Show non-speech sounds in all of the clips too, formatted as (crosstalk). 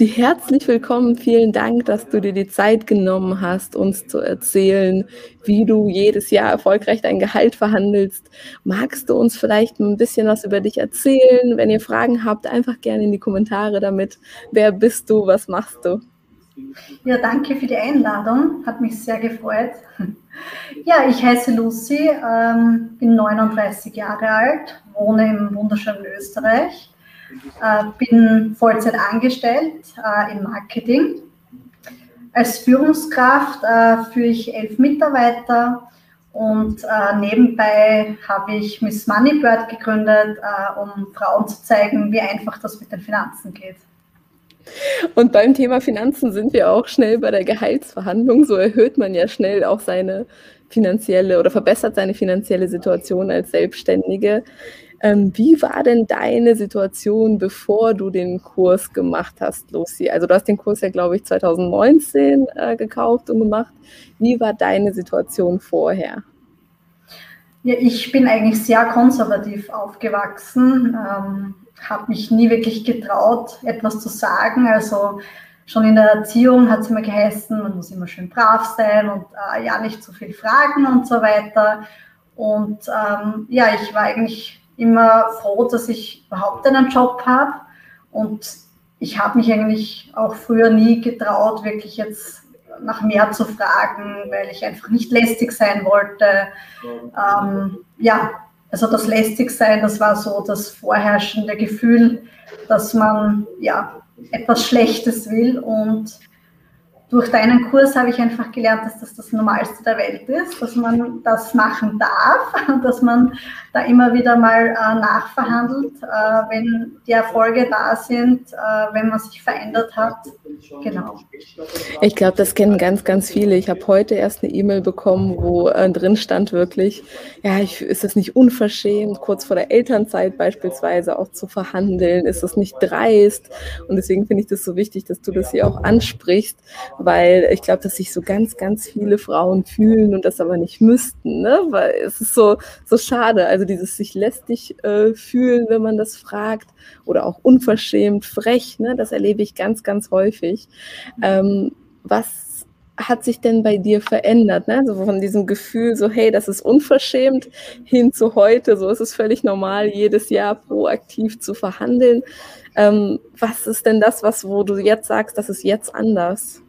Die herzlich willkommen. Vielen Dank, dass du dir die Zeit genommen hast, uns zu erzählen, wie du jedes Jahr erfolgreich dein Gehalt verhandelst. Magst du uns vielleicht ein bisschen was über dich erzählen? Wenn ihr Fragen habt, einfach gerne in die Kommentare damit. Wer bist du? Was machst du? Ja, danke für die Einladung. Hat mich sehr gefreut. Ja, ich heiße Lucy, ähm, bin 39 Jahre alt, wohne im wunderschönen Österreich bin Vollzeit angestellt äh, im Marketing. Als Führungskraft äh, führe ich elf Mitarbeiter und äh, nebenbei habe ich Miss Moneybird gegründet, äh, um Frauen zu zeigen, wie einfach das mit den Finanzen geht. Und beim Thema Finanzen sind wir auch schnell bei der Gehaltsverhandlung. So erhöht man ja schnell auch seine finanzielle oder verbessert seine finanzielle Situation als Selbstständige. Ähm, wie war denn deine Situation, bevor du den Kurs gemacht hast, Lucy? Also du hast den Kurs ja, glaube ich, 2019 äh, gekauft und gemacht. Wie war deine Situation vorher? Ja, ich bin eigentlich sehr konservativ aufgewachsen, ähm, habe mich nie wirklich getraut, etwas zu sagen. Also schon in der Erziehung hat es immer geheißen, man muss immer schön brav sein und äh, ja nicht zu viel fragen und so weiter. Und ähm, ja, ich war eigentlich immer froh, dass ich überhaupt einen Job habe. Und ich habe mich eigentlich auch früher nie getraut, wirklich jetzt nach mehr zu fragen, weil ich einfach nicht lästig sein wollte. Ähm, ja, also das lästig sein, das war so das vorherrschende Gefühl, dass man ja etwas Schlechtes will und durch deinen Kurs habe ich einfach gelernt, dass das das Normalste der Welt ist, dass man das machen darf, (laughs) dass man da immer wieder mal äh, nachverhandelt, äh, wenn die Erfolge da sind, äh, wenn man sich verändert hat. Genau. Ich glaube, das kennen ganz, ganz viele. Ich habe heute erst eine E-Mail bekommen, wo drin stand wirklich, ja, ich, ist es nicht unverschämt, kurz vor der Elternzeit beispielsweise auch zu verhandeln? Ist es nicht dreist? Und deswegen finde ich das so wichtig, dass du das hier auch ansprichst, weil ich glaube, dass sich so ganz, ganz viele Frauen fühlen und das aber nicht müssten, ne? weil es ist so, so schade. Also dieses sich lästig äh, fühlen, wenn man das fragt oder auch unverschämt, frech, ne? das erlebe ich ganz, ganz häufig. Ähm, was hat sich denn bei dir verändert? Ne? So von diesem Gefühl, so hey, das ist unverschämt, hin zu heute, so ist es völlig normal, jedes Jahr proaktiv zu verhandeln. Ähm, was ist denn das, was, wo du jetzt sagst, das ist jetzt anders?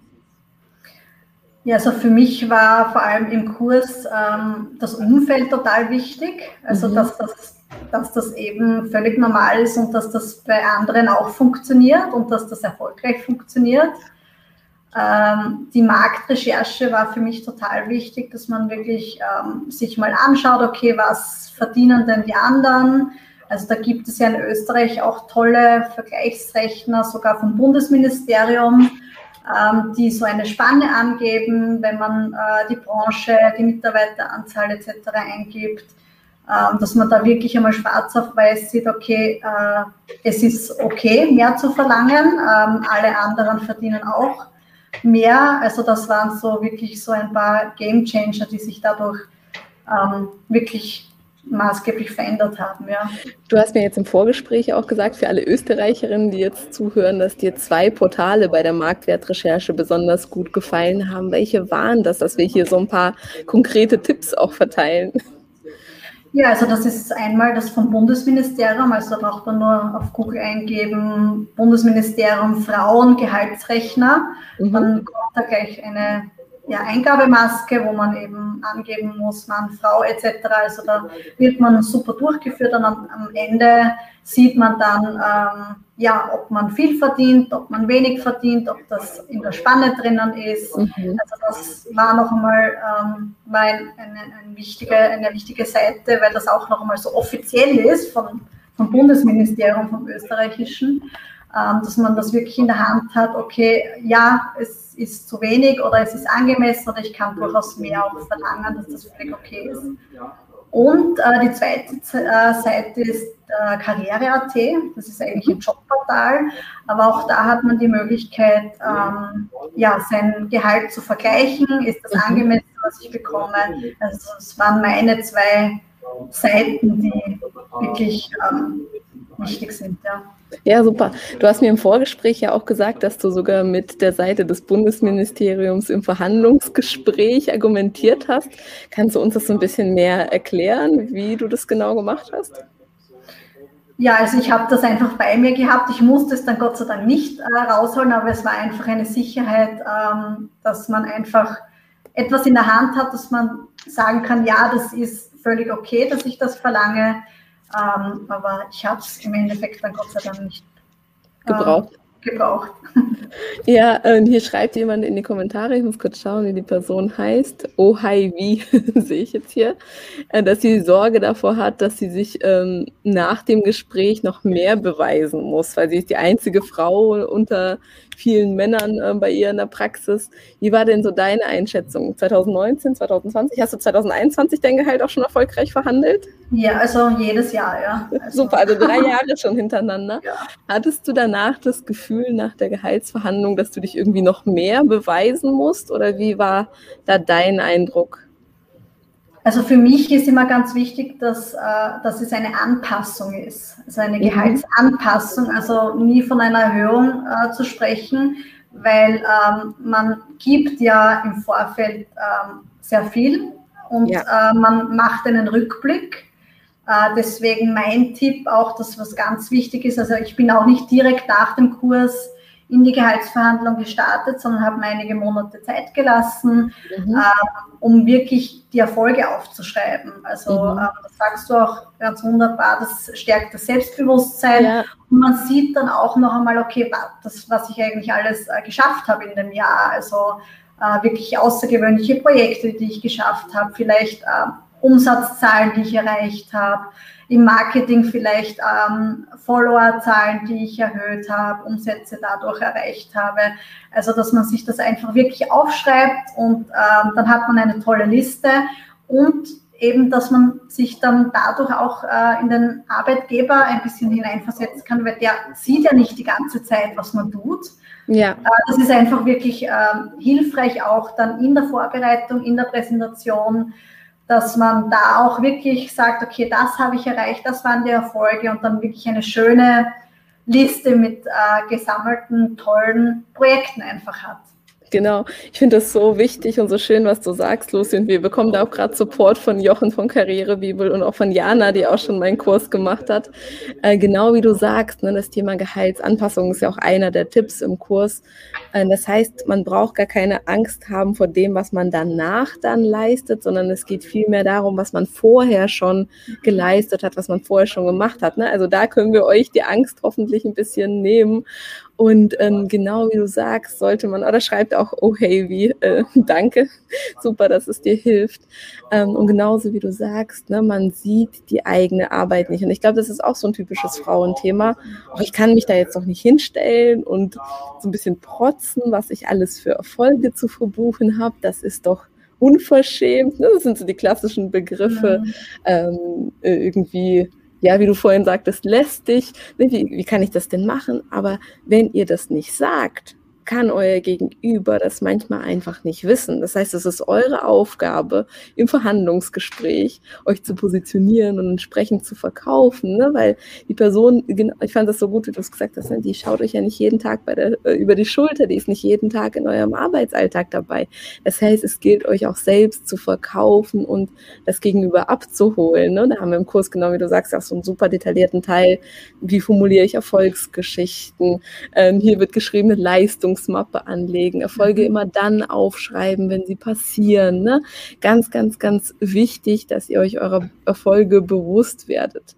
Ja, also für mich war vor allem im Kurs ähm, das Umfeld total wichtig. Also mhm. dass, das, dass das eben völlig normal ist und dass das bei anderen auch funktioniert und dass das erfolgreich funktioniert. Ähm, die Marktrecherche war für mich total wichtig, dass man wirklich ähm, sich mal anschaut, okay, was verdienen denn die anderen? Also da gibt es ja in Österreich auch tolle Vergleichsrechner, sogar vom Bundesministerium ähm, die so eine Spanne angeben, wenn man äh, die Branche, die Mitarbeiteranzahl etc. eingibt, ähm, dass man da wirklich einmal schwarz auf weiß sieht, okay, äh, es ist okay, mehr zu verlangen, ähm, alle anderen verdienen auch mehr. Also das waren so wirklich so ein paar Game Changer, die sich dadurch ähm, wirklich maßgeblich verändert haben. Ja. Du hast mir jetzt im Vorgespräch auch gesagt, für alle Österreicherinnen, die jetzt zuhören, dass dir zwei Portale bei der Marktwertrecherche besonders gut gefallen haben. Welche waren das, dass wir hier so ein paar konkrete Tipps auch verteilen? Ja, also das ist einmal das vom Bundesministerium, also da braucht man nur auf Google eingeben, Bundesministerium Frauen Gehaltsrechner, mhm. dann kommt da gleich eine ja, Eingabemaske, wo man eben angeben muss, Mann, Frau etc. Also da wird man super durchgeführt und am, am Ende sieht man dann, ähm, ja, ob man viel verdient, ob man wenig verdient, ob das in der Spanne drinnen ist. Mhm. Also das war noch einmal ähm, ein, eine, eine, wichtige, eine wichtige Seite, weil das auch noch einmal so offiziell ist vom, vom Bundesministerium, vom österreichischen. Ähm, dass man das wirklich in der Hand hat, okay, ja, es ist zu wenig oder es ist angemessen oder ich kann durchaus mehr auch verlangen, dass das völlig okay ist. Und äh, die zweite äh, Seite ist äh, Karriere.at, das ist eigentlich ein Jobportal, aber auch da hat man die Möglichkeit, ähm, ja, sein Gehalt zu vergleichen, ist das mhm. angemessen, was ich bekomme. Also es waren meine zwei Seiten, die wirklich ähm, wichtig sind. Ja. ja, super. Du hast mir im Vorgespräch ja auch gesagt, dass du sogar mit der Seite des Bundesministeriums im Verhandlungsgespräch argumentiert hast. Kannst du uns das so ein bisschen mehr erklären, wie du das genau gemacht hast? Ja, also ich habe das einfach bei mir gehabt. Ich musste es dann Gott sei Dank nicht äh, rausholen, aber es war einfach eine Sicherheit, ähm, dass man einfach etwas in der Hand hat, dass man sagen kann, ja, das ist völlig okay, dass ich das verlange. Ähm, aber ich habe es im Endeffekt dann Gott sei Dank nicht äh, gebraucht. gebraucht. (laughs) Ja, und hier schreibt jemand in die Kommentare, ich muss kurz schauen, wie die Person heißt. Oh, hi, wie (laughs) sehe ich jetzt hier, äh, dass sie Sorge davor hat, dass sie sich ähm, nach dem Gespräch noch mehr beweisen muss, weil sie ist die einzige Frau unter vielen Männern äh, bei ihr in der Praxis. Wie war denn so deine Einschätzung? 2019, 2020? Hast du 2021 dein Gehalt auch schon erfolgreich verhandelt? Ja, also jedes Jahr, ja. Also. Super, also drei Jahre schon hintereinander. Ja. Hattest du danach das Gefühl, nach der Gehaltsverhandlung, dass du dich irgendwie noch mehr beweisen musst? Oder wie war da dein Eindruck? Also für mich ist immer ganz wichtig, dass, äh, dass es eine Anpassung ist, also eine mhm. Gehaltsanpassung, also nie von einer Erhöhung äh, zu sprechen, weil ähm, man gibt ja im Vorfeld ähm, sehr viel und ja. äh, man macht einen Rückblick. Äh, deswegen mein Tipp auch, das was ganz wichtig ist, also ich bin auch nicht direkt nach dem Kurs in die Gehaltsverhandlung gestartet, sondern habe mir einige Monate Zeit gelassen, mhm. äh, um wirklich die Erfolge aufzuschreiben. Also mhm. äh, das sagst du auch ganz wunderbar, das stärkt das Selbstbewusstsein. Ja. Und man sieht dann auch noch einmal, okay, das, was ich eigentlich alles äh, geschafft habe in dem Jahr. Also äh, wirklich außergewöhnliche Projekte, die ich geschafft habe, vielleicht äh, Umsatzzahlen, die ich erreicht habe im Marketing vielleicht ähm, Followerzahlen, die ich erhöht habe, Umsätze dadurch erreicht habe. Also dass man sich das einfach wirklich aufschreibt und ähm, dann hat man eine tolle Liste und eben, dass man sich dann dadurch auch äh, in den Arbeitgeber ein bisschen hineinversetzen kann, weil der sieht ja nicht die ganze Zeit, was man tut. Ja. Äh, das ist einfach wirklich äh, hilfreich auch dann in der Vorbereitung, in der Präsentation, dass man da auch wirklich sagt, okay, das habe ich erreicht, das waren die Erfolge und dann wirklich eine schöne Liste mit äh, gesammelten tollen Projekten einfach hat. Genau. Ich finde das so wichtig und so schön, was du sagst, Lucy. Und wir bekommen da auch gerade Support von Jochen von Karrierebibel und auch von Jana, die auch schon meinen Kurs gemacht hat. Äh, genau wie du sagst, ne, das Thema Gehaltsanpassung ist ja auch einer der Tipps im Kurs. Äh, das heißt, man braucht gar keine Angst haben vor dem, was man danach dann leistet, sondern es geht vielmehr darum, was man vorher schon geleistet hat, was man vorher schon gemacht hat. Ne? Also da können wir euch die Angst hoffentlich ein bisschen nehmen und ähm, genau wie du sagst, sollte man, oder schreibt auch, oh hey, wie, äh, (laughs) danke, super, dass es dir hilft. Ähm, und genauso wie du sagst, ne, man sieht die eigene Arbeit nicht. Und ich glaube, das ist auch so ein typisches Frauenthema. Auch ich kann mich da jetzt noch nicht hinstellen und so ein bisschen protzen, was ich alles für Erfolge zu verbuchen habe. Das ist doch unverschämt. Ne? Das sind so die klassischen Begriffe. Mhm. Ähm, irgendwie ja, wie du vorhin sagtest, lästig, wie, wie kann ich das denn machen? Aber wenn ihr das nicht sagt, kann euer Gegenüber das manchmal einfach nicht wissen. Das heißt, es ist eure Aufgabe im Verhandlungsgespräch, euch zu positionieren und entsprechend zu verkaufen, ne? weil die Person, ich fand das so gut, wie du es gesagt hast, ne? die schaut euch ja nicht jeden Tag der, äh, über die Schulter, die ist nicht jeden Tag in eurem Arbeitsalltag dabei. Das heißt, es gilt euch auch selbst zu verkaufen und das Gegenüber abzuholen. Ne? Da haben wir im Kurs, genau wie du sagst, auch so einen super detaillierten Teil, wie formuliere ich Erfolgsgeschichten. Ähm, hier wird geschrieben mit Leistung Erinnerungsmappe anlegen, Erfolge mhm. immer dann aufschreiben, wenn sie passieren. Ne? Ganz, ganz, ganz wichtig, dass ihr euch eurer Erfolge bewusst werdet.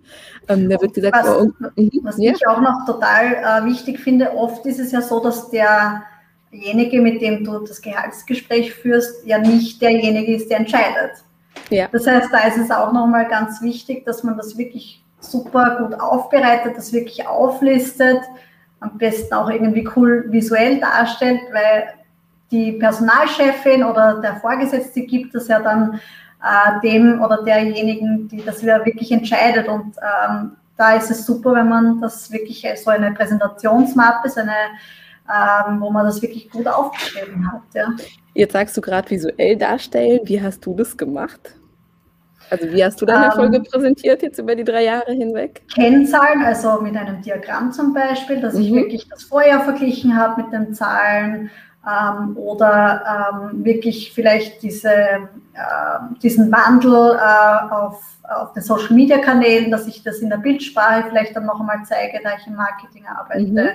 Ähm, da wird gesagt, was, oh, mhm, was ja? ich auch noch total äh, wichtig finde, oft ist es ja so, dass derjenige, mit dem du das Gehaltsgespräch führst, ja nicht derjenige ist, der entscheidet. Ja. Das heißt, da ist es auch nochmal ganz wichtig, dass man das wirklich super gut aufbereitet, das wirklich auflistet, am besten auch irgendwie cool visuell darstellt, weil die Personalchefin oder der Vorgesetzte gibt es ja dann äh, dem oder derjenigen, die das wieder wirklich entscheidet. Und ähm, da ist es super, wenn man das wirklich so eine Präsentationsmappe, so eine, ähm, wo man das wirklich gut aufgeschrieben hat. Ja. Jetzt sagst du gerade visuell darstellen. Wie hast du das gemacht? Also wie hast du deine ähm, Folge präsentiert jetzt über die drei Jahre hinweg? Kennzahlen, also mit einem Diagramm zum Beispiel, dass mhm. ich wirklich das Vorjahr verglichen habe mit den Zahlen ähm, oder ähm, wirklich vielleicht diese, äh, diesen Wandel äh, auf, auf den Social Media Kanälen, dass ich das in der Bildsprache vielleicht dann noch einmal zeige, da ich im Marketing arbeite. Mhm.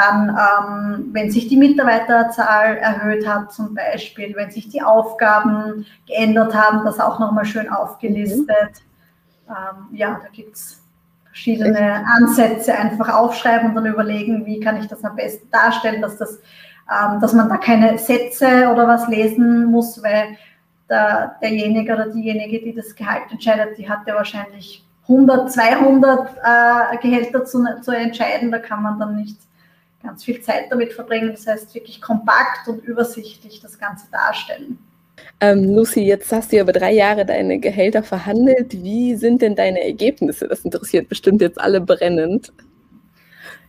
Dann, ähm, wenn sich die Mitarbeiterzahl erhöht hat, zum Beispiel, wenn sich die Aufgaben geändert haben, das auch nochmal schön aufgelistet. Mhm. Ähm, ja, da gibt es verschiedene Ansätze, einfach aufschreiben und dann überlegen, wie kann ich das am besten darstellen, dass das ähm, dass man da keine Sätze oder was lesen muss, weil der, derjenige oder diejenige, die das Gehalt entscheidet, die hat ja wahrscheinlich 100, 200 äh, Gehälter zu, zu entscheiden. Da kann man dann nicht ganz viel Zeit damit verbringen. Das heißt, wirklich kompakt und übersichtlich das Ganze darstellen. Ähm, Lucy, jetzt hast du ja über drei Jahre deine Gehälter verhandelt. Wie sind denn deine Ergebnisse? Das interessiert bestimmt jetzt alle brennend.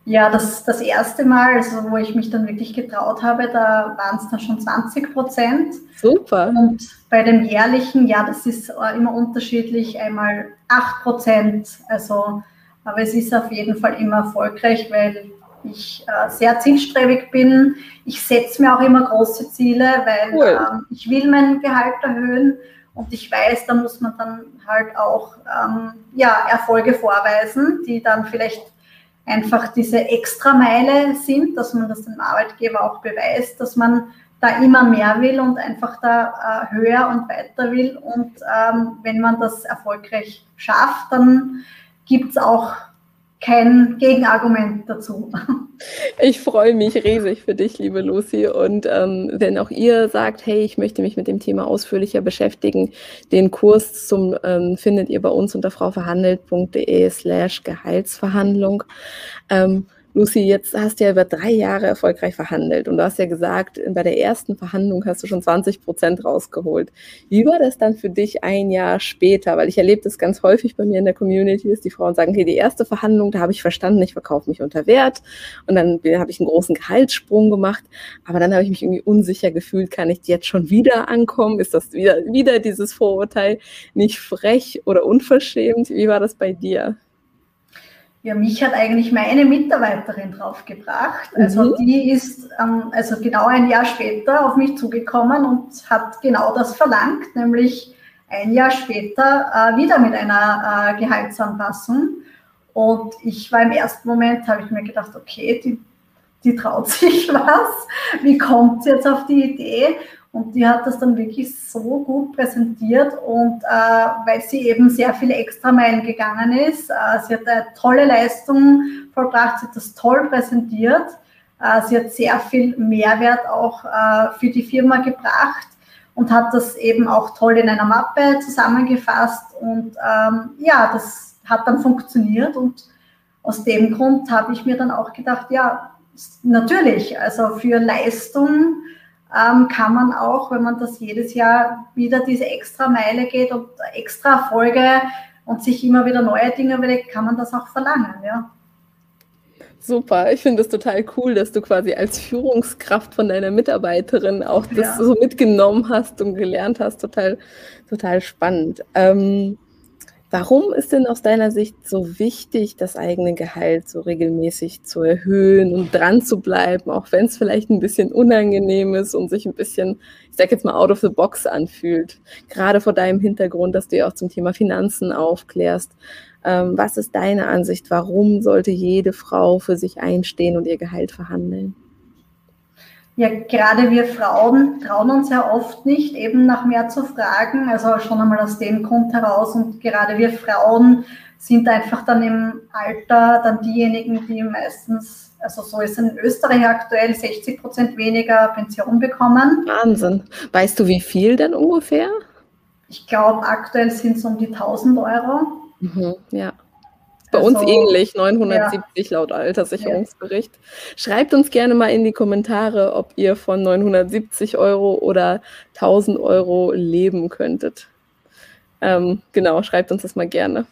Ja, das, das erste Mal, also wo ich mich dann wirklich getraut habe, da waren es dann schon 20 Prozent. Super. Und bei dem jährlichen, ja, das ist äh, immer unterschiedlich, einmal 8 Prozent. Also, aber es ist auf jeden Fall immer erfolgreich, weil ich äh, sehr zielstrebig bin. Ich setze mir auch immer große Ziele, weil cool. ähm, ich will mein Gehalt erhöhen und ich weiß, da muss man dann halt auch ähm, ja, Erfolge vorweisen, die dann vielleicht einfach diese Extrameile sind, dass man das dem Arbeitgeber auch beweist, dass man da immer mehr will und einfach da äh, höher und weiter will. Und ähm, wenn man das erfolgreich schafft, dann gibt es auch kein Gegenargument dazu. (laughs) Ich freue mich riesig für dich, liebe Lucy. Und ähm, wenn auch ihr sagt, hey, ich möchte mich mit dem Thema ausführlicher beschäftigen, den Kurs zum ähm, findet ihr bei uns unter frauverhandelt.de slash Gehaltsverhandlung. Ähm, Lucy, jetzt hast du ja über drei Jahre erfolgreich verhandelt und du hast ja gesagt, bei der ersten Verhandlung hast du schon 20 Prozent rausgeholt. Wie war das dann für dich ein Jahr später? Weil ich erlebe das ganz häufig bei mir in der Community, dass die Frauen sagen, hey, die erste Verhandlung, da habe ich verstanden, ich verkaufe mich unter Wert und dann habe ich einen großen Gehaltssprung gemacht, aber dann habe ich mich irgendwie unsicher gefühlt, kann ich jetzt schon wieder ankommen? Ist das wieder, wieder dieses Vorurteil nicht frech oder unverschämt? Wie war das bei dir? Ja, mich hat eigentlich meine Mitarbeiterin draufgebracht. Also mhm. die ist ähm, also genau ein Jahr später auf mich zugekommen und hat genau das verlangt, nämlich ein Jahr später äh, wieder mit einer äh, Gehaltsanpassung. Und ich war im ersten Moment, habe ich mir gedacht, okay, die, die traut (laughs) sich was. Wie kommt sie jetzt auf die Idee? Und die hat das dann wirklich so gut präsentiert und äh, weil sie eben sehr viele Extrameilen gegangen ist, äh, sie hat eine tolle Leistung vollbracht, sie hat das toll präsentiert, äh, sie hat sehr viel Mehrwert auch äh, für die Firma gebracht und hat das eben auch toll in einer Mappe zusammengefasst. Und ähm, ja, das hat dann funktioniert und aus dem Grund habe ich mir dann auch gedacht, ja, natürlich, also für Leistung ähm, kann man auch, wenn man das jedes Jahr wieder diese extra Meile geht und extra Folge und sich immer wieder neue Dinge überlegt, kann man das auch verlangen, ja. Super, ich finde es total cool, dass du quasi als Führungskraft von deiner Mitarbeiterin auch das ja. so mitgenommen hast und gelernt hast. Total, total spannend. Ähm, Warum ist denn aus deiner Sicht so wichtig, das eigene Gehalt so regelmäßig zu erhöhen und dran zu bleiben, auch wenn es vielleicht ein bisschen unangenehm ist und sich ein bisschen, ich sag jetzt mal, out of the box anfühlt? Gerade vor deinem Hintergrund, dass du ja auch zum Thema Finanzen aufklärst. Ähm, was ist deine Ansicht? Warum sollte jede Frau für sich einstehen und ihr Gehalt verhandeln? Ja, gerade wir Frauen trauen uns ja oft nicht, eben nach mehr zu fragen. Also schon einmal aus dem Grund heraus. Und gerade wir Frauen sind einfach dann im Alter dann diejenigen, die meistens, also so ist in Österreich aktuell, 60 Prozent weniger Pension bekommen. Wahnsinn. Weißt du, wie viel denn ungefähr? Ich glaube, aktuell sind es um die 1000 Euro. Mhm, ja. Bei also, uns ähnlich, 970 ja. laut Alterssicherungsbericht. Schreibt uns gerne mal in die Kommentare, ob ihr von 970 Euro oder 1000 Euro leben könntet. Ähm, genau, schreibt uns das mal gerne.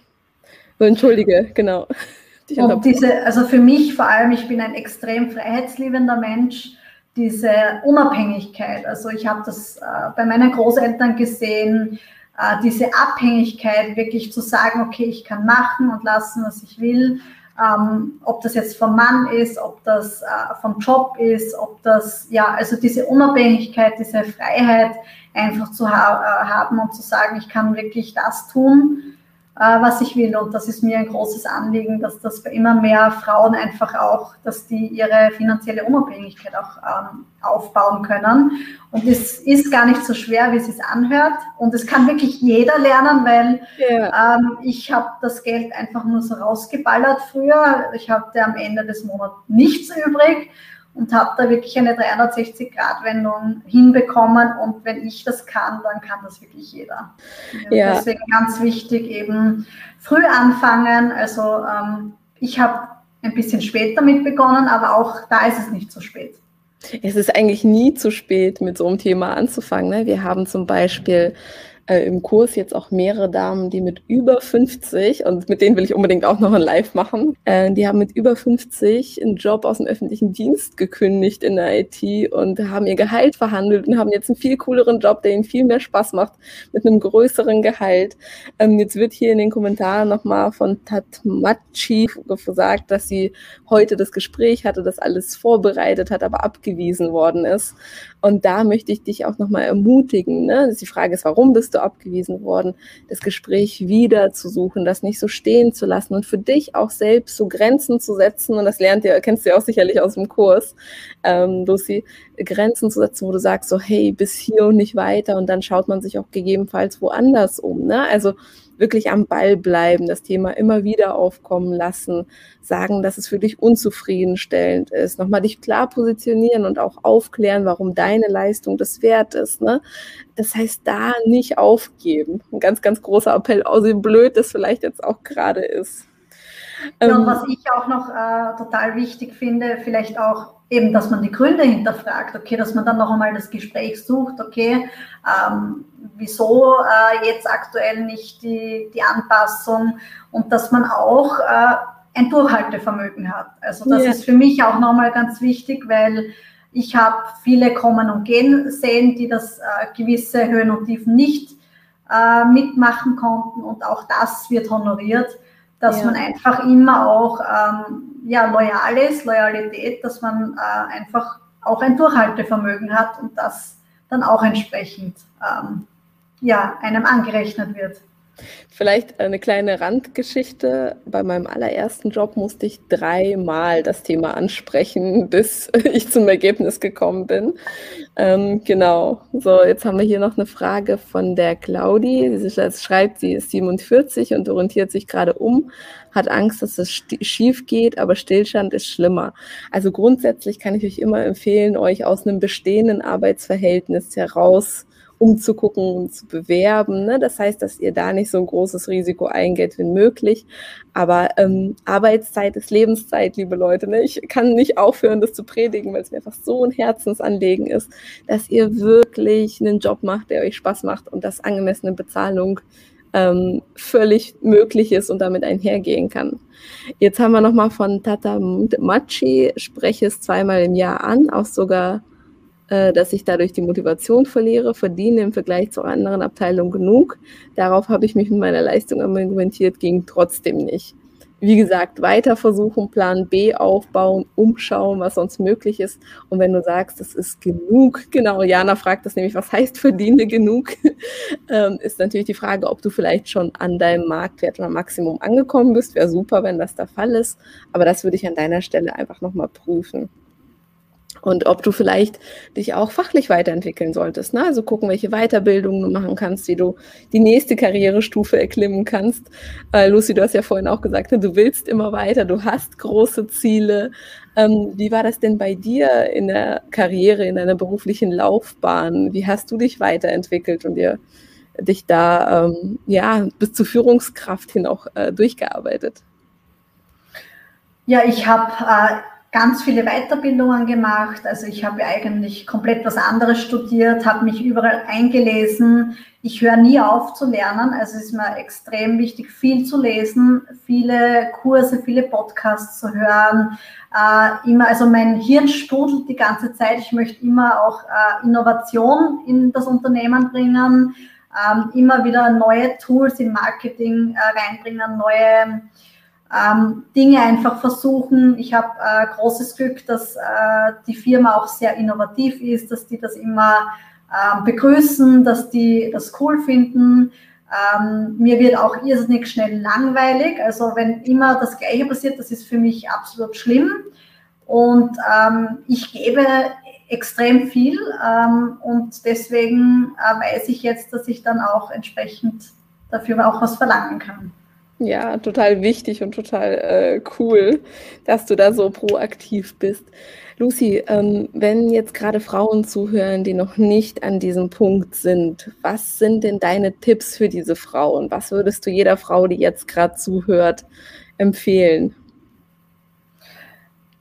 So, entschuldige, genau. (laughs) Und diese, also für mich vor allem, ich bin ein extrem freiheitsliebender Mensch, diese Unabhängigkeit. Also ich habe das äh, bei meinen Großeltern gesehen, diese Abhängigkeit, wirklich zu sagen, okay, ich kann machen und lassen, was ich will. Ähm, ob das jetzt vom Mann ist, ob das äh, vom Job ist, ob das, ja, also diese Unabhängigkeit, diese Freiheit einfach zu ha äh, haben und zu sagen, ich kann wirklich das tun, äh, was ich will. Und das ist mir ein großes Anliegen, dass das bei immer mehr Frauen einfach auch, dass die ihre finanzielle Unabhängigkeit auch ähm, aufbauen können. Und es ist gar nicht so schwer, wie es sich anhört. Und es kann wirklich jeder lernen, weil yeah. ähm, ich habe das Geld einfach nur so rausgeballert früher. Ich hatte am Ende des Monats nichts übrig und habe da wirklich eine 360-Grad-Wendung hinbekommen. Und wenn ich das kann, dann kann das wirklich jeder. Ja. Deswegen ganz wichtig eben früh anfangen. Also ähm, ich habe ein bisschen spät damit begonnen, aber auch da ist es nicht zu spät. Es ist eigentlich nie zu spät, mit so einem Thema anzufangen. Ne? Wir haben zum Beispiel äh, im Kurs jetzt auch mehrere Damen, die mit über 50, und mit denen will ich unbedingt auch noch ein Live machen, äh, die haben mit über 50 einen Job aus dem öffentlichen Dienst gekündigt in der IT und haben ihr Gehalt verhandelt und haben jetzt einen viel cooleren Job, der ihnen viel mehr Spaß macht, mit einem größeren Gehalt. Ähm, jetzt wird hier in den Kommentaren nochmal von Tatmachi gesagt, dass sie heute das Gespräch hatte, das alles vorbereitet hat, aber abgewiesen worden ist. Und da möchte ich dich auch nochmal ermutigen. Ne? Die Frage ist, warum bist du abgewiesen worden? Das Gespräch wieder zu suchen, das nicht so stehen zu lassen und für dich auch selbst so Grenzen zu setzen. Und das lernt ihr, kennst du ja auch sicherlich aus dem Kurs, ähm, Lucy, Grenzen zu setzen, wo du sagst so, hey, bis hier und nicht weiter. Und dann schaut man sich auch gegebenenfalls woanders um. Ne? Also wirklich am Ball bleiben, das Thema immer wieder aufkommen lassen, sagen, dass es für dich unzufriedenstellend ist, nochmal dich klar positionieren und auch aufklären, warum deine Leistung das wert ist. Ne? Das heißt, da nicht aufgeben. Ein ganz, ganz großer Appell, auch so blöd das vielleicht jetzt auch gerade ist. Ja, und ähm, was ich auch noch äh, total wichtig finde, vielleicht auch eben, dass man die Gründe hinterfragt, okay, dass man dann noch einmal das Gespräch sucht, okay, ähm, wieso äh, jetzt aktuell nicht die, die Anpassung und dass man auch äh, ein Durchhaltevermögen hat. Also das ja. ist für mich auch nochmal ganz wichtig, weil ich habe viele kommen und gehen sehen, die das äh, gewisse Höhen und Tiefen nicht äh, mitmachen konnten und auch das wird honoriert dass ja. man einfach immer auch ähm, ja, loyal ist, Loyalität, dass man äh, einfach auch ein Durchhaltevermögen hat und das dann auch entsprechend ähm, ja, einem angerechnet wird. Vielleicht eine kleine Randgeschichte. Bei meinem allerersten Job musste ich dreimal das Thema ansprechen, (laughs) bis ich zum Ergebnis gekommen bin. Ähm, genau. So, jetzt haben wir hier noch eine Frage von der Claudi. Sie schreibt, sie ist 47 und orientiert sich gerade um, hat Angst, dass es schief geht, aber Stillstand ist schlimmer. Also grundsätzlich kann ich euch immer empfehlen, euch aus einem bestehenden Arbeitsverhältnis heraus umzugucken und zu bewerben. Ne? Das heißt, dass ihr da nicht so ein großes Risiko eingeht wie möglich. Aber ähm, Arbeitszeit ist Lebenszeit, liebe Leute. Ne? Ich kann nicht aufhören, das zu predigen, weil es mir einfach so ein Herzensanliegen ist, dass ihr wirklich einen Job macht, der euch Spaß macht und dass angemessene Bezahlung ähm, völlig möglich ist und damit einhergehen kann. Jetzt haben wir nochmal von Tata Machi, spreche es zweimal im Jahr an, auch sogar äh, dass ich dadurch die Motivation verliere, verdiene im Vergleich zu anderen Abteilungen genug. Darauf habe ich mich mit meiner Leistung argumentiert, ging trotzdem nicht. Wie gesagt, weiter versuchen, Plan B aufbauen, umschauen, was sonst möglich ist. Und wenn du sagst, das ist genug, genau, Jana fragt das nämlich, was heißt verdiene genug, (laughs) ähm, ist natürlich die Frage, ob du vielleicht schon an deinem Marktwert oder Maximum angekommen bist. Wäre super, wenn das der Fall ist. Aber das würde ich an deiner Stelle einfach nochmal prüfen und ob du vielleicht dich auch fachlich weiterentwickeln solltest. Ne? Also gucken, welche Weiterbildungen du machen kannst, wie du die nächste Karrierestufe erklimmen kannst. Äh, Lucy, du hast ja vorhin auch gesagt, ne, du willst immer weiter, du hast große Ziele. Ähm, wie war das denn bei dir in der Karriere, in deiner beruflichen Laufbahn? Wie hast du dich weiterentwickelt und dir dich da ähm, ja bis zur Führungskraft hin auch äh, durchgearbeitet? Ja, ich habe äh, ganz viele Weiterbildungen gemacht. Also ich habe eigentlich komplett was anderes studiert, habe mich überall eingelesen. Ich höre nie auf zu lernen. Also es ist mir extrem wichtig, viel zu lesen, viele Kurse, viele Podcasts zu hören. Äh, immer, also mein Hirn sprudelt die ganze Zeit. Ich möchte immer auch äh, Innovation in das Unternehmen bringen, ähm, immer wieder neue Tools im Marketing äh, reinbringen, neue ähm, Dinge einfach versuchen. Ich habe äh, großes Glück, dass äh, die Firma auch sehr innovativ ist, dass die das immer äh, begrüßen, dass die das cool finden. Ähm, mir wird auch irrsinnig schnell langweilig. Also wenn immer das Gleiche passiert, das ist für mich absolut schlimm. Und ähm, ich gebe extrem viel ähm, und deswegen äh, weiß ich jetzt, dass ich dann auch entsprechend dafür auch was verlangen kann. Ja, total wichtig und total äh, cool, dass du da so proaktiv bist. Lucy, ähm, wenn jetzt gerade Frauen zuhören, die noch nicht an diesem Punkt sind, was sind denn deine Tipps für diese Frauen? Was würdest du jeder Frau, die jetzt gerade zuhört, empfehlen?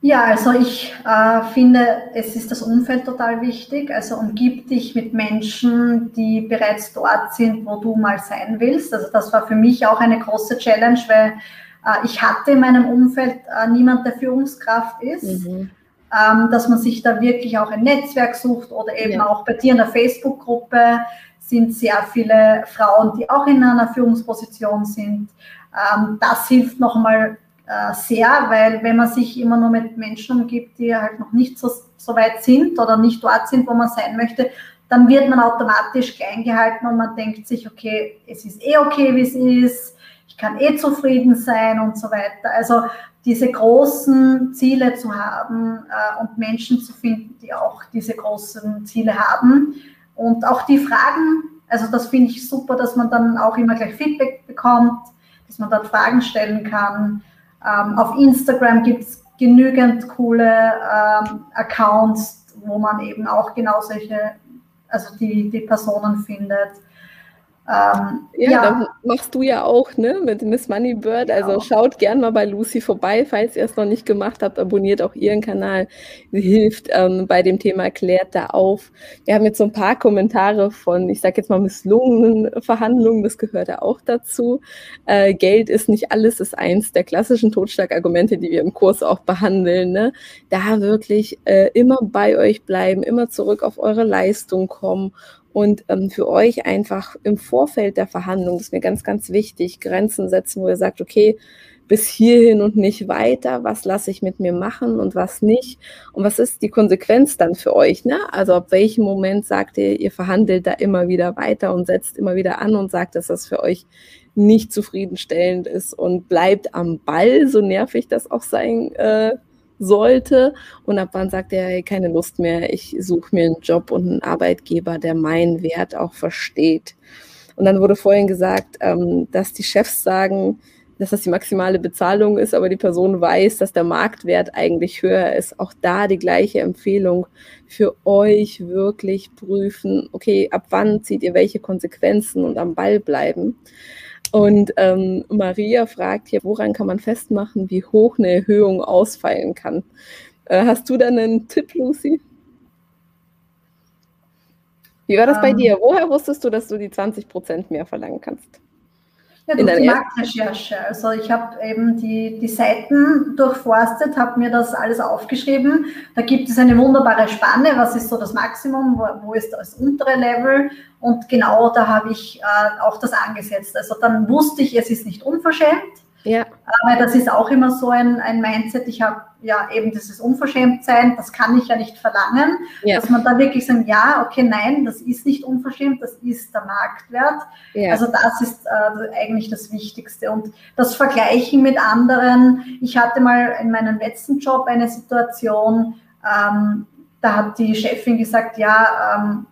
Ja, also ich äh, finde, es ist das Umfeld total wichtig. Also umgib dich mit Menschen, die bereits dort sind, wo du mal sein willst. Also das war für mich auch eine große Challenge, weil äh, ich hatte in meinem Umfeld äh, niemand, der Führungskraft ist. Mhm. Ähm, dass man sich da wirklich auch ein Netzwerk sucht oder eben ja. auch bei dir in der Facebook-Gruppe sind sehr viele Frauen, die auch in einer Führungsposition sind. Ähm, das hilft nochmal sehr, weil wenn man sich immer nur mit Menschen umgibt, die halt noch nicht so, so weit sind oder nicht dort sind, wo man sein möchte, dann wird man automatisch klein gehalten und man denkt sich, okay, es ist eh okay, wie es ist, ich kann eh zufrieden sein und so weiter. Also diese großen Ziele zu haben äh, und Menschen zu finden, die auch diese großen Ziele haben und auch die Fragen, also das finde ich super, dass man dann auch immer gleich Feedback bekommt, dass man dort Fragen stellen kann. Ähm, auf Instagram gibt es genügend coole ähm, Accounts, wo man eben auch genau solche, also die, die Personen findet. Ähm, ja, ja, das machst du ja auch, ne, mit Miss Moneybird. Also genau. schaut gern mal bei Lucy vorbei, falls ihr es noch nicht gemacht habt. Abonniert auch ihren Kanal. Sie hilft ähm, bei dem Thema Klärt da auf. Wir haben jetzt so ein paar Kommentare von, ich sag jetzt mal, misslungenen Verhandlungen. Das gehört ja auch dazu. Äh, Geld ist nicht alles, ist eins der klassischen Totschlagargumente, die wir im Kurs auch behandeln. Ne? Da wirklich äh, immer bei euch bleiben, immer zurück auf eure Leistung kommen und ähm, für euch einfach im Vorfeld der Verhandlung, das ist mir ganz, ganz wichtig, Grenzen setzen, wo ihr sagt, okay, bis hierhin und nicht weiter, was lasse ich mit mir machen und was nicht und was ist die Konsequenz dann für euch, ne? Also ab welchem Moment sagt ihr, ihr verhandelt da immer wieder weiter und setzt immer wieder an und sagt, dass das für euch nicht zufriedenstellend ist und bleibt am Ball, so nervig das auch sein äh, sollte und ab wann sagt er, hey, keine Lust mehr, ich suche mir einen Job und einen Arbeitgeber, der meinen Wert auch versteht. Und dann wurde vorhin gesagt, ähm, dass die Chefs sagen, dass das die maximale Bezahlung ist, aber die Person weiß, dass der Marktwert eigentlich höher ist. Auch da die gleiche Empfehlung für euch wirklich prüfen, okay, ab wann zieht ihr welche Konsequenzen und am Ball bleiben. Und ähm, Maria fragt hier, woran kann man festmachen, wie hoch eine Erhöhung ausfallen kann? Äh, hast du da einen Tipp, Lucy? Wie war das um, bei ähm. dir? Woher wusstest du, dass du die 20 Prozent mehr verlangen kannst? Ja, durch die Marktrecherche. Also ich habe eben die, die Seiten durchforstet, habe mir das alles aufgeschrieben. Da gibt es eine wunderbare Spanne, was ist so das Maximum, wo, wo ist das untere Level und genau da habe ich äh, auch das angesetzt. Also dann wusste ich, es ist nicht unverschämt, ja. Aber das ist auch immer so ein, ein Mindset. Ich habe ja eben dieses Unverschämtsein, das kann ich ja nicht verlangen, ja. dass man da wirklich sagt, ja, okay, nein, das ist nicht unverschämt, das ist der Marktwert. Ja. Also das ist äh, eigentlich das Wichtigste. Und das Vergleichen mit anderen. Ich hatte mal in meinem letzten Job eine Situation, ähm, da hat die Chefin gesagt, ja, ähm,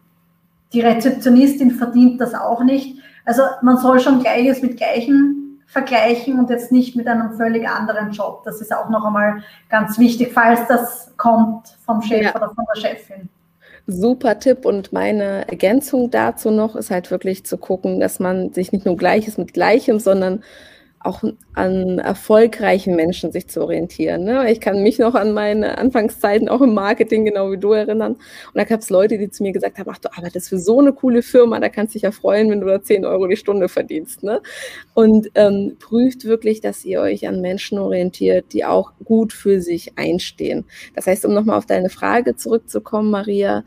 die Rezeptionistin verdient das auch nicht. Also man soll schon Gleiches mit Gleichen vergleichen und jetzt nicht mit einem völlig anderen Job. Das ist auch noch einmal ganz wichtig, falls das kommt vom Chef ja. oder von der Chefin. Super Tipp und meine Ergänzung dazu noch ist halt wirklich zu gucken, dass man sich nicht nur Gleiches mit Gleichem, sondern auch an erfolgreichen Menschen sich zu orientieren. Ne? Ich kann mich noch an meine Anfangszeiten auch im Marketing genau wie du erinnern. Und da gab es Leute, die zu mir gesagt haben, ach, du arbeitest für so eine coole Firma, da kannst du dich ja freuen, wenn du da 10 Euro die Stunde verdienst. Ne? Und ähm, prüft wirklich, dass ihr euch an Menschen orientiert, die auch gut für sich einstehen. Das heißt, um nochmal auf deine Frage zurückzukommen, Maria,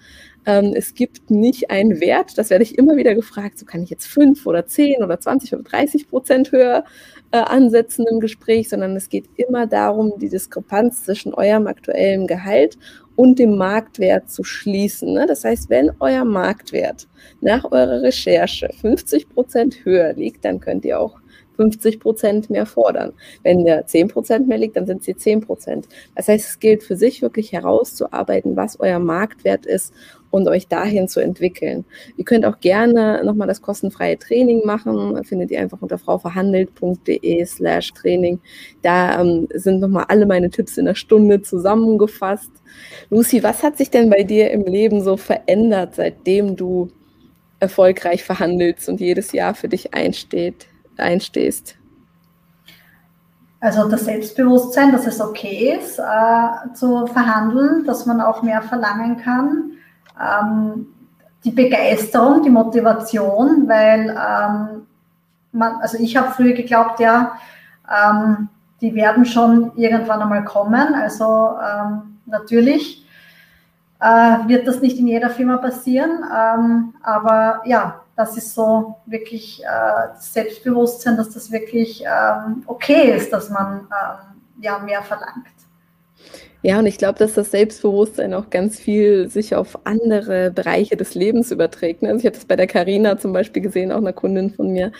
ähm, es gibt nicht einen Wert, das werde ich immer wieder gefragt, so kann ich jetzt fünf oder zehn oder 20 oder 30 Prozent höher äh, ansetzen im Gespräch, sondern es geht immer darum, die Diskrepanz zwischen eurem aktuellen Gehalt und dem Marktwert zu schließen. Ne? Das heißt, wenn euer Marktwert nach eurer Recherche 50 Prozent höher liegt, dann könnt ihr auch 50 Prozent mehr fordern. Wenn der 10 Prozent mehr liegt, dann sind sie 10 Prozent. Das heißt, es gilt für sich wirklich herauszuarbeiten, was euer Marktwert ist und euch dahin zu entwickeln. Ihr könnt auch gerne nochmal das kostenfreie Training machen. Findet ihr einfach unter frauverhandelt.de slash Training. Da ähm, sind nochmal alle meine Tipps in der Stunde zusammengefasst. Lucy, was hat sich denn bei dir im Leben so verändert, seitdem du erfolgreich verhandelst und jedes Jahr für dich einsteht, einstehst? Also das Selbstbewusstsein, dass es okay ist, äh, zu verhandeln, dass man auch mehr verlangen kann. Ähm, die Begeisterung, die Motivation, weil ähm, man, also ich habe früher geglaubt, ja, ähm, die werden schon irgendwann einmal kommen. Also ähm, natürlich äh, wird das nicht in jeder Firma passieren, ähm, aber ja, das ist so wirklich äh, das Selbstbewusstsein, dass das wirklich ähm, okay ist, dass man ja mehr verlangt. Ja, und ich glaube, dass das Selbstbewusstsein auch ganz viel sich auf andere Bereiche des Lebens überträgt. Ne? Also ich habe das bei der Carina zum Beispiel gesehen, auch eine Kundin von mir,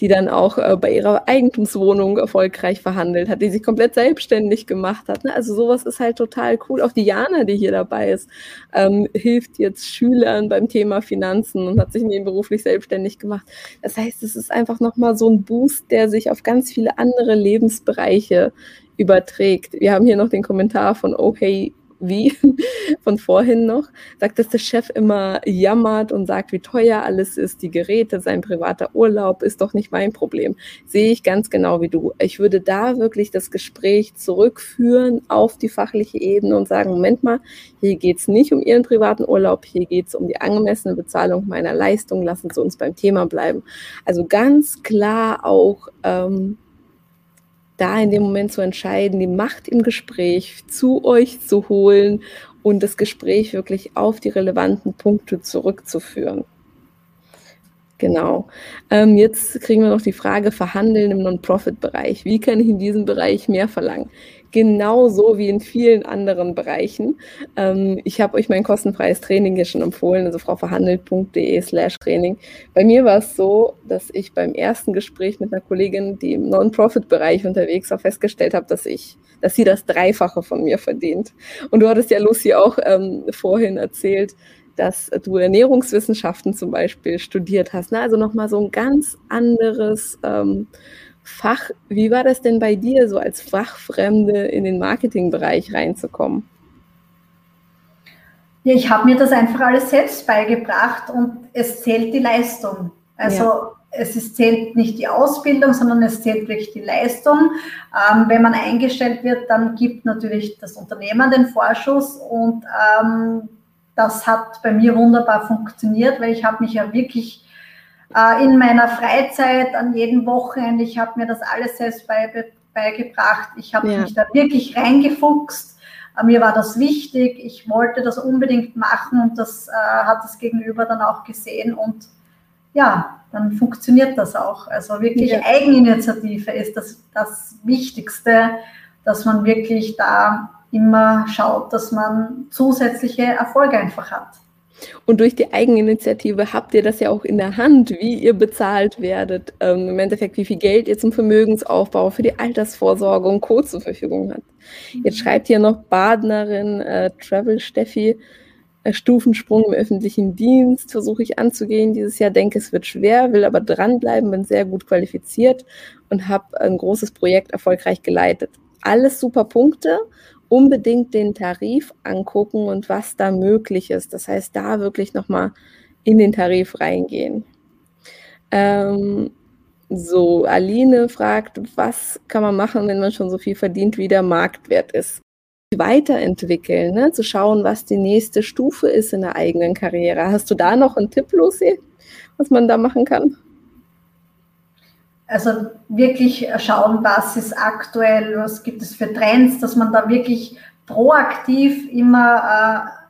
die dann auch äh, bei ihrer Eigentumswohnung erfolgreich verhandelt hat, die sich komplett selbstständig gemacht hat. Ne? Also sowas ist halt total cool. Auch Diana, die hier dabei ist, ähm, hilft jetzt Schülern beim Thema Finanzen und hat sich nebenberuflich selbstständig gemacht. Das heißt, es ist einfach nochmal so ein Boost, der sich auf ganz viele andere Lebensbereiche überträgt. Wir haben hier noch den Kommentar von hey, wie (laughs) von vorhin noch, sagt, dass der Chef immer jammert und sagt, wie teuer alles ist, die Geräte, sein privater Urlaub ist doch nicht mein Problem. Sehe ich ganz genau wie du. Ich würde da wirklich das Gespräch zurückführen auf die fachliche Ebene und sagen, Moment mal, hier geht es nicht um Ihren privaten Urlaub, hier geht es um die angemessene Bezahlung meiner Leistung, lassen Sie uns beim Thema bleiben. Also ganz klar auch ähm, da in dem Moment zu entscheiden, die Macht im Gespräch zu euch zu holen und das Gespräch wirklich auf die relevanten Punkte zurückzuführen. Genau. Ähm, jetzt kriegen wir noch die Frage, verhandeln im Non-Profit-Bereich. Wie kann ich in diesem Bereich mehr verlangen? Genauso wie in vielen anderen Bereichen. Ähm, ich habe euch mein kostenfreies Training hier schon empfohlen, also frauverhandelt.de slash Training. Bei mir war es so, dass ich beim ersten Gespräch mit einer Kollegin, die im Non-Profit-Bereich unterwegs war, festgestellt habe, dass ich, dass sie das Dreifache von mir verdient. Und du hattest ja, Lucy, auch ähm, vorhin erzählt, dass du Ernährungswissenschaften zum Beispiel studiert hast. Ne? Also nochmal so ein ganz anderes ähm, Fach. Wie war das denn bei dir, so als Fachfremde in den Marketingbereich reinzukommen? Ja, ich habe mir das einfach alles selbst beigebracht und es zählt die Leistung. Also ja. es ist, zählt nicht die Ausbildung, sondern es zählt wirklich die Leistung. Ähm, wenn man eingestellt wird, dann gibt natürlich das Unternehmen den Vorschuss und ähm, das hat bei mir wunderbar funktioniert, weil ich habe mich ja wirklich äh, in meiner Freizeit, an jedem Wochenende. Ich habe mir das alles selbst bei, beigebracht. Ich habe ja. mich da wirklich reingefuchst. Äh, mir war das wichtig. Ich wollte das unbedingt machen und das äh, hat das Gegenüber dann auch gesehen. Und ja, dann funktioniert das auch. Also wirklich ja. Eigeninitiative ist das, das Wichtigste, dass man wirklich da immer schaut, dass man zusätzliche Erfolge einfach hat. Und durch die Eigeninitiative habt ihr das ja auch in der Hand, wie ihr bezahlt werdet. Ähm, Im Endeffekt, wie viel Geld ihr zum Vermögensaufbau für die Altersvorsorge und Co. zur Verfügung habt. Jetzt mhm. schreibt hier noch Badnerin äh, Travel Steffi, äh, Stufensprung im öffentlichen Dienst versuche ich anzugehen dieses Jahr. Denke, es wird schwer, will aber dranbleiben, bin sehr gut qualifiziert und habe ein großes Projekt erfolgreich geleitet. Alles super Punkte unbedingt den Tarif angucken und was da möglich ist. Das heißt, da wirklich nochmal in den Tarif reingehen. Ähm, So, Aline fragt, was kann man machen, wenn man schon so viel verdient, wie der Marktwert ist? Weiterentwickeln, ne? zu schauen, was die nächste Stufe ist in der eigenen Karriere. Hast du da noch einen Tipp, Lucy, was man da machen kann? Also wirklich schauen, was ist aktuell, was gibt es für Trends, dass man da wirklich proaktiv immer äh,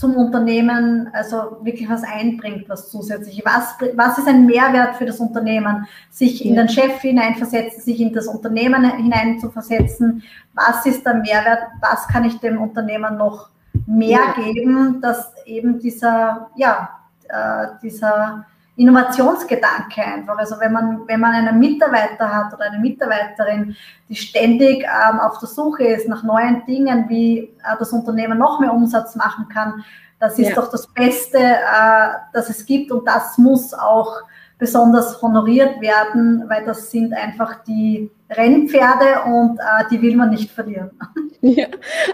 zum Unternehmen also wirklich was einbringt, was zusätzlich. Was, was ist ein Mehrwert für das Unternehmen? Sich in den Chef hineinversetzen, sich in das Unternehmen hineinzuversetzen. Was ist der Mehrwert? Was kann ich dem Unternehmen noch mehr ja. geben, dass eben dieser, ja, äh, dieser Innovationsgedanke einfach. Also wenn man, wenn man einen Mitarbeiter hat oder eine Mitarbeiterin, die ständig ähm, auf der Suche ist nach neuen Dingen, wie äh, das Unternehmen noch mehr Umsatz machen kann, das ist ja. doch das Beste, äh, das es gibt und das muss auch besonders honoriert werden, weil das sind einfach die Rennpferde und äh, die will man nicht verlieren. (laughs) Ja,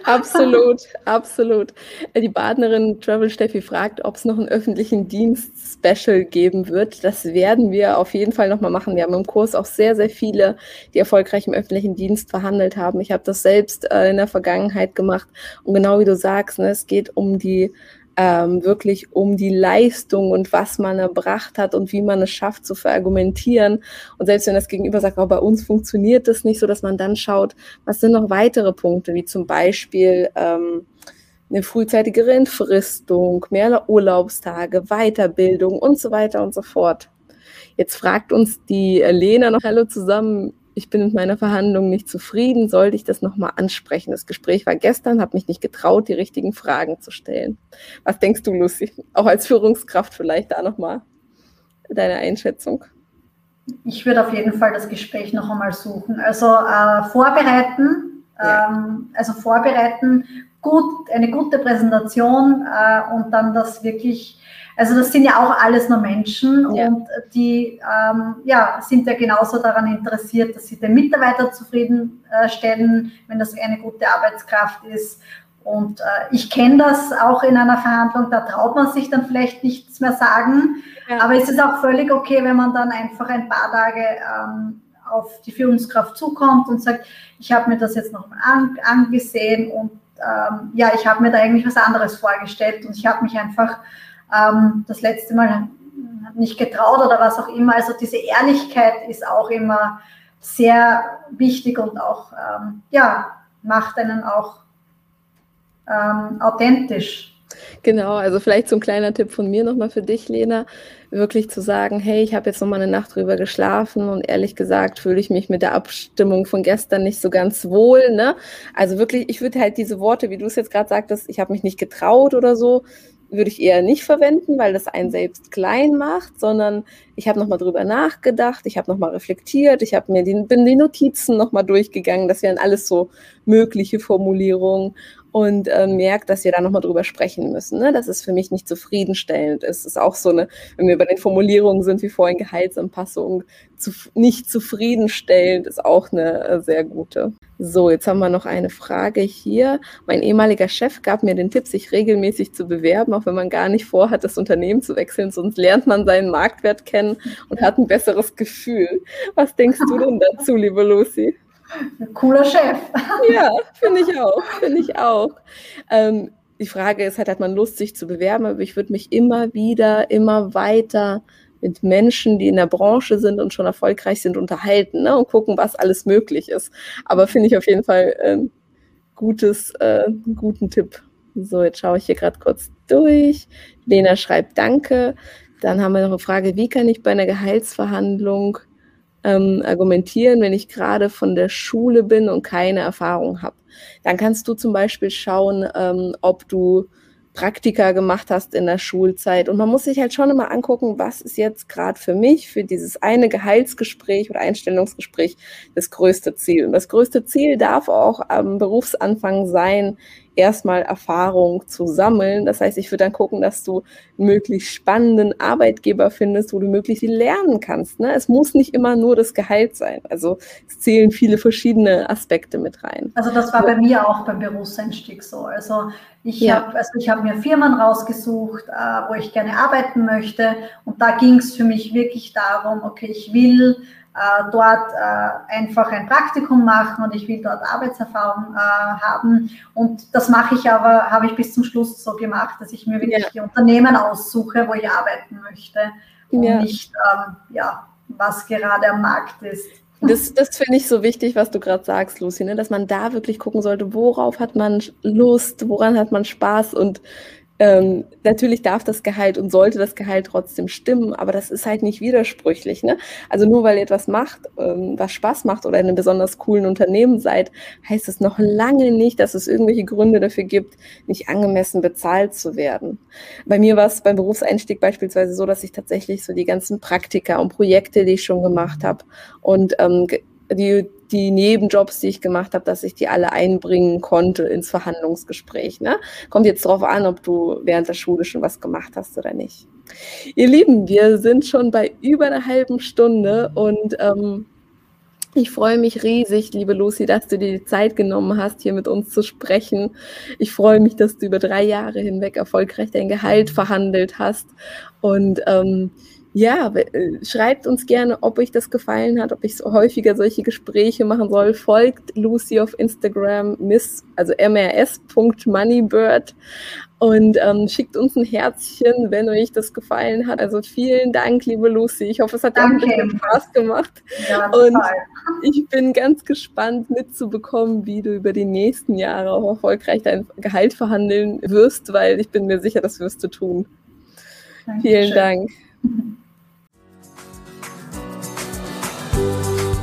absolut, absolut. Die Partnerin Travel Steffi fragt, ob es noch einen öffentlichen Dienst-Special geben wird. Das werden wir auf jeden Fall nochmal machen. Wir haben im Kurs auch sehr, sehr viele, die erfolgreich im öffentlichen Dienst verhandelt haben. Ich habe das selbst äh, in der Vergangenheit gemacht. Und genau wie du sagst, ne, es geht um die ähm, wirklich um die Leistung und was man erbracht hat und wie man es schafft zu verargumentieren. Und selbst wenn das Gegenüber sagt, oh, bei uns funktioniert das nicht so, dass man dann schaut, was sind noch weitere Punkte, wie zum Beispiel ähm, eine frühzeitige Entfristung, mehr Urlaubstage, Weiterbildung und so weiter und so fort. Jetzt fragt uns die Lena noch Hallo zusammen, ich bin mit meiner Verhandlung nicht zufrieden, sollte ich das nochmal ansprechen? Das Gespräch war gestern, habe mich nicht getraut, die richtigen Fragen zu stellen. Was denkst du, Lucy? Auch als Führungskraft vielleicht da nochmal deine Einschätzung? Ich würde auf jeden Fall das Gespräch noch einmal suchen. Also äh, vorbereiten, ja. ähm, also vorbereiten, gut, eine gute Präsentation äh, und dann das wirklich also das sind ja auch alles nur Menschen ja. und die ähm, ja, sind ja genauso daran interessiert, dass sie den Mitarbeiter zufriedenstellen, wenn das eine gute Arbeitskraft ist. Und äh, ich kenne das auch in einer Verhandlung, da traut man sich dann vielleicht nichts mehr sagen. Ja. Aber es ist auch völlig okay, wenn man dann einfach ein paar Tage ähm, auf die Führungskraft zukommt und sagt, ich habe mir das jetzt nochmal an, angesehen und ähm, ja, ich habe mir da eigentlich was anderes vorgestellt und ich habe mich einfach ähm, das letzte Mal nicht getraut oder was auch immer. Also diese Ehrlichkeit ist auch immer sehr wichtig und auch, ähm, ja, macht einen auch ähm, authentisch. Genau, also vielleicht so ein kleiner Tipp von mir nochmal für dich, Lena, wirklich zu sagen, hey, ich habe jetzt nochmal eine Nacht drüber geschlafen und ehrlich gesagt fühle ich mich mit der Abstimmung von gestern nicht so ganz wohl. Ne? Also wirklich, ich würde halt diese Worte, wie du es jetzt gerade sagtest, ich habe mich nicht getraut oder so, würde ich eher nicht verwenden, weil das einen selbst klein macht, sondern ich habe nochmal drüber nachgedacht, ich habe nochmal reflektiert, ich habe mir die, bin die Notizen nochmal durchgegangen, das wären alles so mögliche Formulierungen und äh, merkt, dass wir da nochmal drüber sprechen müssen, ne? dass es für mich nicht zufriedenstellend ist. Es ist auch so eine, wenn wir bei den Formulierungen sind, wie vorhin Gehaltsanpassung, zu, nicht zufriedenstellend ist auch eine äh, sehr gute. So, jetzt haben wir noch eine Frage hier. Mein ehemaliger Chef gab mir den Tipp, sich regelmäßig zu bewerben, auch wenn man gar nicht vorhat, das Unternehmen zu wechseln, sonst lernt man seinen Marktwert kennen und hat ein besseres Gefühl. Was denkst du denn dazu, liebe Lucy? Cooler Chef. (laughs) Ja, finde ich auch, finde ich auch. Ähm, die Frage ist halt, hat man Lust, sich zu bewerben? Aber ich würde mich immer wieder, immer weiter mit Menschen, die in der Branche sind und schon erfolgreich sind, unterhalten ne? und gucken, was alles möglich ist. Aber finde ich auf jeden Fall äh, gutes, äh, einen guten Tipp. So, jetzt schaue ich hier gerade kurz durch. Lena schreibt Danke. Dann haben wir noch eine Frage, wie kann ich bei einer Gehaltsverhandlung ähm, argumentieren, wenn ich gerade von der Schule bin und keine Erfahrung habe. Dann kannst du zum Beispiel schauen, ähm, ob du Praktika gemacht hast in der Schulzeit. Und man muss sich halt schon immer angucken, was ist jetzt gerade für mich, für dieses eine Gehaltsgespräch oder Einstellungsgespräch das größte Ziel. Und das größte Ziel darf auch am Berufsanfang sein, erstmal Erfahrung zu sammeln. Das heißt, ich würde dann gucken, dass du einen möglichst spannenden Arbeitgeber findest, wo du möglichst viel lernen kannst. Ne? Es muss nicht immer nur das Gehalt sein. Also es zählen viele verschiedene Aspekte mit rein. Also das war bei mir auch beim Berufseinstieg so. Also ich ja. habe also hab mir Firmen rausgesucht, äh, wo ich gerne arbeiten möchte. Und da ging es für mich wirklich darum, okay, ich will dort äh, einfach ein Praktikum machen und ich will dort Arbeitserfahrung äh, haben. Und das mache ich aber, habe ich bis zum Schluss so gemacht, dass ich mir wirklich ja. die Unternehmen aussuche, wo ich arbeiten möchte und ja. nicht, ähm, ja, was gerade am Markt ist. Das, das finde ich so wichtig, was du gerade sagst, Lucy, ne? dass man da wirklich gucken sollte, worauf hat man Lust, woran hat man Spaß und ähm, natürlich darf das Gehalt und sollte das Gehalt trotzdem stimmen, aber das ist halt nicht widersprüchlich. Ne? Also nur weil ihr etwas macht, ähm, was Spaß macht oder in einem besonders coolen Unternehmen seid, heißt es noch lange nicht, dass es irgendwelche Gründe dafür gibt, nicht angemessen bezahlt zu werden. Bei mir war es beim Berufseinstieg beispielsweise so, dass ich tatsächlich so die ganzen Praktika und Projekte, die ich schon gemacht habe und ähm, die, die Nebenjobs, die ich gemacht habe, dass ich die alle einbringen konnte ins Verhandlungsgespräch. Ne? Kommt jetzt darauf an, ob du während der Schule schon was gemacht hast oder nicht. Ihr Lieben, wir sind schon bei über einer halben Stunde und ähm, ich freue mich riesig, liebe Lucy, dass du dir die Zeit genommen hast, hier mit uns zu sprechen. Ich freue mich, dass du über drei Jahre hinweg erfolgreich dein Gehalt verhandelt hast und ähm, ja, äh, schreibt uns gerne, ob euch das gefallen hat, ob ich so häufiger solche Gespräche machen soll. Folgt Lucy auf Instagram, miss, also mrs.moneybird und ähm, schickt uns ein Herzchen, wenn euch das gefallen hat. Also vielen Dank, liebe Lucy. Ich hoffe, es hat dir ein bisschen Spaß gemacht. Ja, und ich bin ganz gespannt mitzubekommen, wie du über die nächsten Jahre auch erfolgreich dein Gehalt verhandeln wirst, weil ich bin mir sicher, das wirst du tun. Dankeschön. Vielen Dank. (laughs)